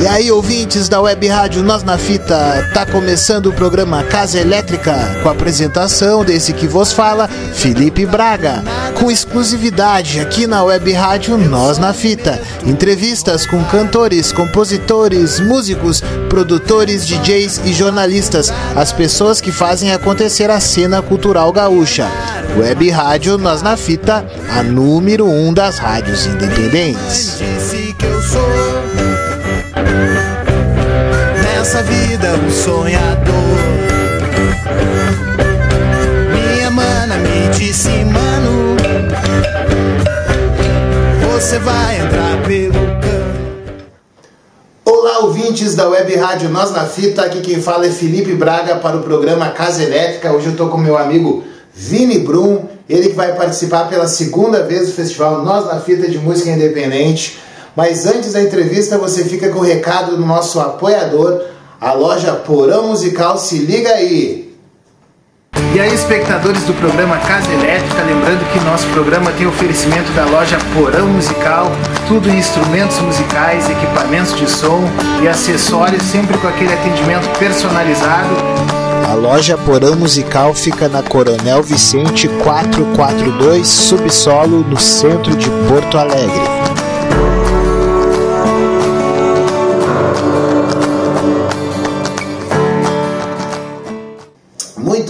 E aí, ouvintes da Web Rádio Nós na Fita, tá começando o programa Casa Elétrica, com a apresentação desse que vos fala, Felipe Braga, com exclusividade aqui na Web Rádio Nós na Fita. Entrevistas com cantores, compositores, músicos, produtores, DJs e jornalistas, as pessoas que fazem acontecer a cena cultural gaúcha. Web Rádio Nós na Fita, a número um das rádios independentes. Disse que eu sou nessa vida um sonhador. Minha mana me disse, mano, você vai entrar pelo cano. Olá, ouvintes da Web Rádio Nós na Fita. Aqui quem fala é Felipe Braga para o programa Casa Elétrica. Hoje eu estou com meu amigo Vini Brum, ele que vai participar pela segunda vez do festival Nós na Fita de Música Independente. Mas antes da entrevista, você fica com o recado do nosso apoiador, a loja Porão Musical. Se liga aí! E aí, espectadores do programa Casa Elétrica, lembrando que nosso programa tem oferecimento da loja Porão Musical, tudo em instrumentos musicais, equipamentos de som e acessórios, sempre com aquele atendimento personalizado. A loja Porão Musical fica na Coronel Vicente 442, subsolo, no centro de Porto Alegre.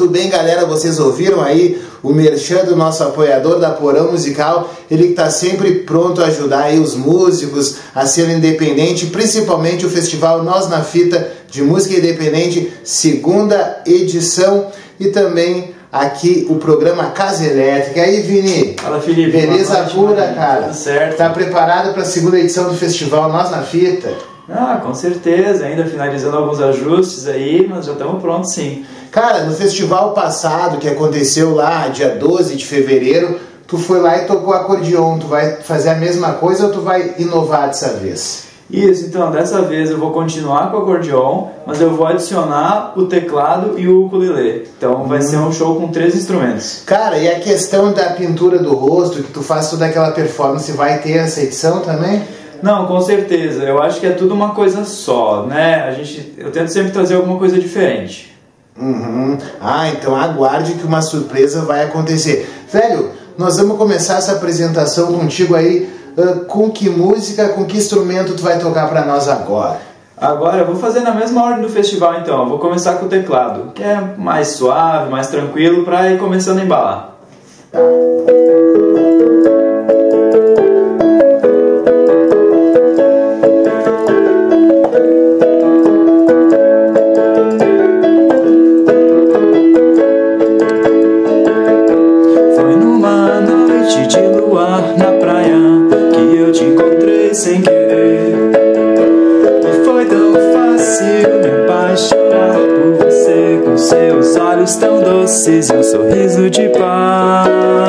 Muito bem, galera, vocês ouviram aí o merchan do nosso apoiador da Porão Musical, ele que está sempre pronto a ajudar aí os músicos a ser independente, principalmente o festival Nós na Fita de Música Independente, segunda edição, e também aqui o programa Casa Elétrica. E aí, Vini? Fala, Felipe. Beleza noite, pura, mano. cara? Tudo certo. Tá preparado para a segunda edição do festival Nós na Fita? Ah, com certeza. Ainda finalizando alguns ajustes aí, mas já estamos prontos sim. Cara, no festival passado que aconteceu lá, dia 12 de fevereiro, tu foi lá e tocou acordeon. Tu vai fazer a mesma coisa ou tu vai inovar dessa vez? Isso, então, dessa vez eu vou continuar com o acordeon, mas eu vou adicionar o teclado e o ukulele. Então vai ser um show com três instrumentos. Cara, e a questão da pintura do rosto, que tu faz toda aquela performance, vai ter essa edição também? Não, com certeza. Eu acho que é tudo uma coisa só, né? A gente, eu tento sempre trazer alguma coisa diferente. Uhum. Ah, então aguarde que uma surpresa vai acontecer. Velho, nós vamos começar essa apresentação contigo aí. ah, com que música, com que instrumento tu vai tocar pra nós agora? Agora eu vou fazer na mesma ordem do festival então. Eu vou começar com o teclado, que é mais suave, mais tranquilo, para ir começando a embalar. Foi seus olhos tão doces e um sorriso de paz.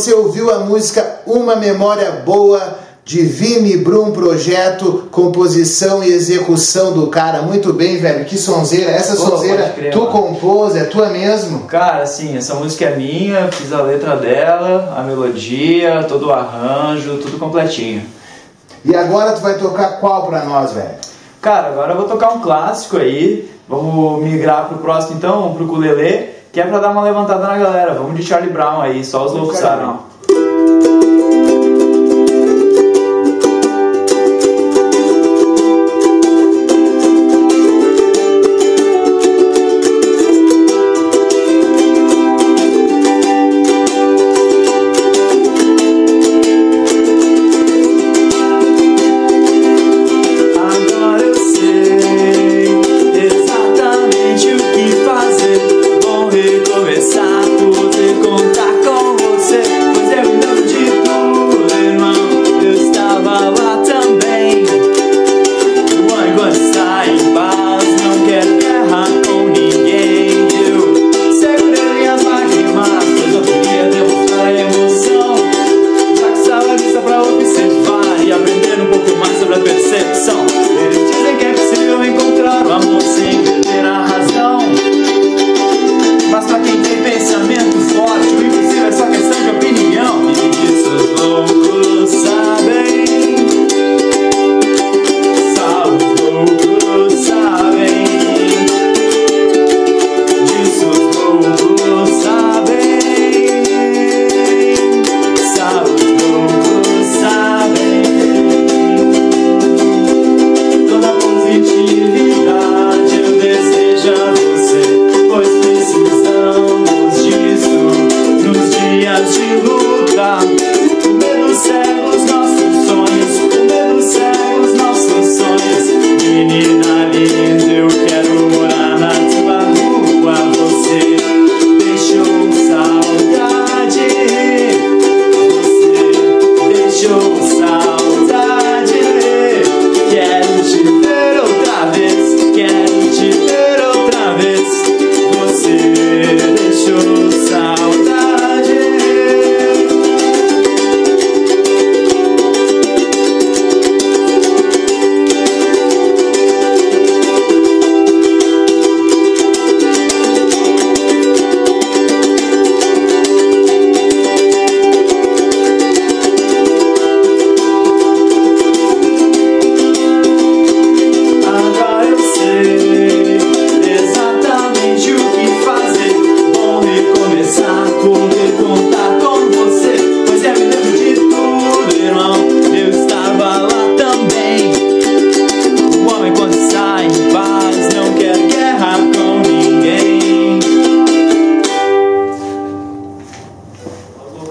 Você ouviu a música Uma Memória Boa de Vini Brum Projeto, composição e execução do cara. Muito bem, velho. Que sonzeira. Essa Pô, sonzeira crer, tu mano. compôs, é tua mesmo? Cara, assim, essa música é minha, fiz a letra dela, a melodia, todo o arranjo, tudo completinho. E agora tu vai tocar qual pra nós, velho? Cara, agora eu vou tocar um clássico aí. Vamos migrar pro próximo então, pro ukulele, que é pra dar uma levantada na galera. Vamos de Charlie Brown aí, só os loucos sabem.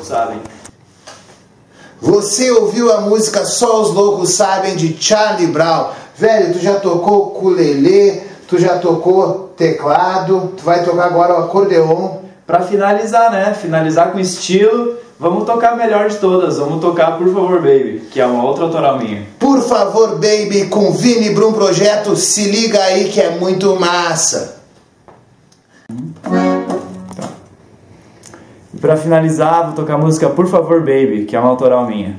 Sabem. Você ouviu a música Só os Loucos Sabem de Charlie Brown. Velho, tu já tocou ukulele, tu já tocou teclado, tu vai tocar agora o acordeon. Pra finalizar, né? Finalizar com estilo, vamos tocar a melhor de todas. Vamos tocar Por Favor Baby, que é uma outra autoral minha. Por favor, baby, com Vini Brum Projeto, se liga aí que é muito massa. E pra finalizar, vou tocar a música Por Favor Baby, que é uma autoral minha.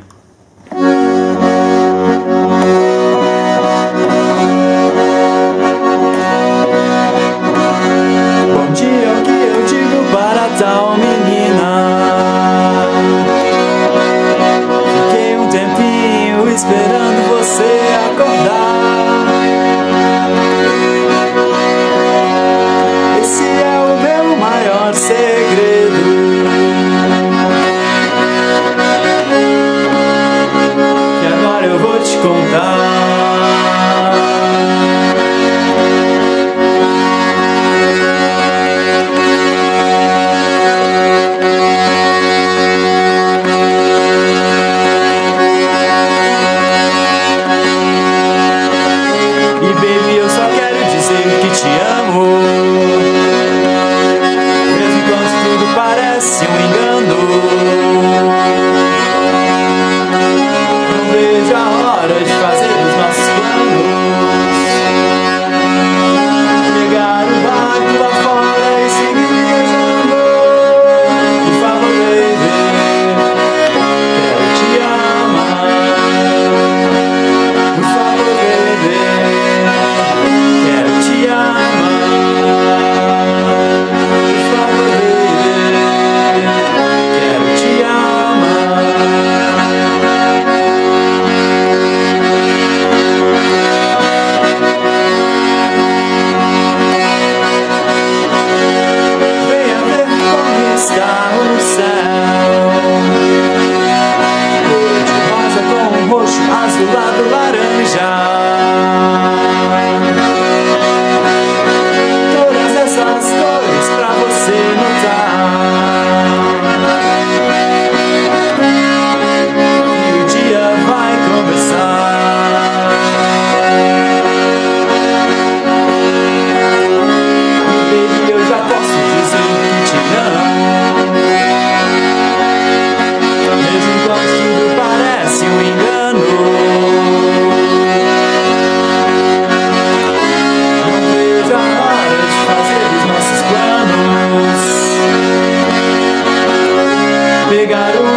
llegaron.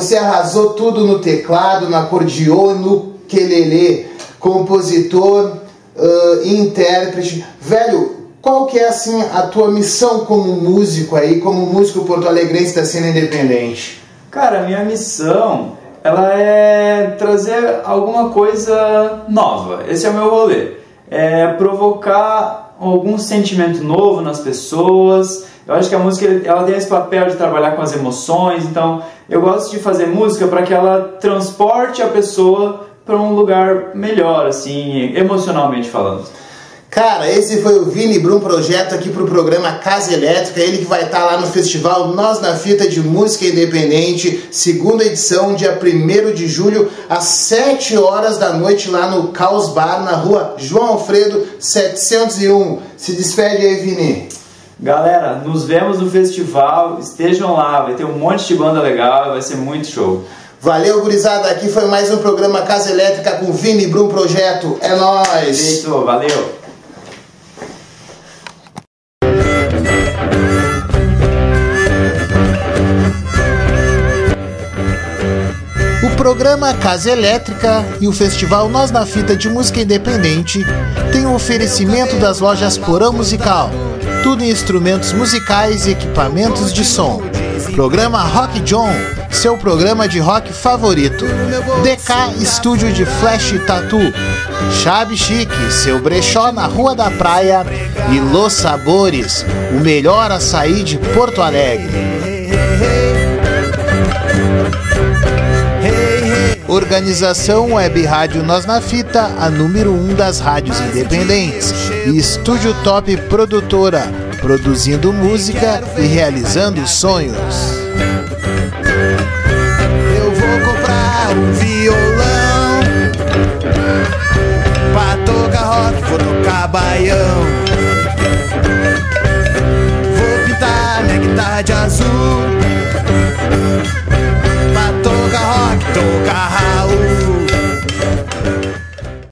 Você arrasou tudo no teclado, no acordeon, no quelele, compositor, ah, intérprete. Velho, qual que é assim a tua missão como músico aí, como músico porto-alegrense da cena independente? Cara, minha missão ela é trazer alguma coisa nova. Esse é o meu rolê. É provocar algum sentimento novo nas pessoas. Eu acho que a música ela tem esse papel de trabalhar com as emoções. Então, eu gosto de fazer música para que ela transporte a pessoa para um lugar melhor, assim, emocionalmente falando. Cara, esse foi o Vini Brum Projeto aqui pro programa Casa Elétrica, ele que vai estar lá no festival Nós na Fita de Música Independente, segunda edição, dia 1 de julho, às 7 horas da noite, lá no Caos Bar, na rua João Alfredo 701. Se despede aí, Vini. Galera, nos vemos no festival, estejam lá, vai ter um monte de banda legal, vai ser muito show. Valeu, gurizada. Aqui foi mais um programa Casa Elétrica com Vini Brum Projeto. É nóis! Feito, valeu! Programa Casa Elétrica e o festival Nós na Fita de Música Independente têm o oferecimento das lojas Porão Musical, tudo em instrumentos musicais e equipamentos de som. Programa Rock John, seu programa de rock favorito. DK Estúdio de Flash Tattoo. Chave Chique, seu brechó na Rua da Praia. E Los Sabores, o melhor açaí de Porto Alegre. Organização Web Rádio Nós na Fita, a número 1 um das rádios independentes. E Estúdio Top Produtora, produzindo música e realizando sonhos. Eu vou comprar um violão pra tocar rock, vou tocar baião. Vou pintar minha guitarra de azul. Tocar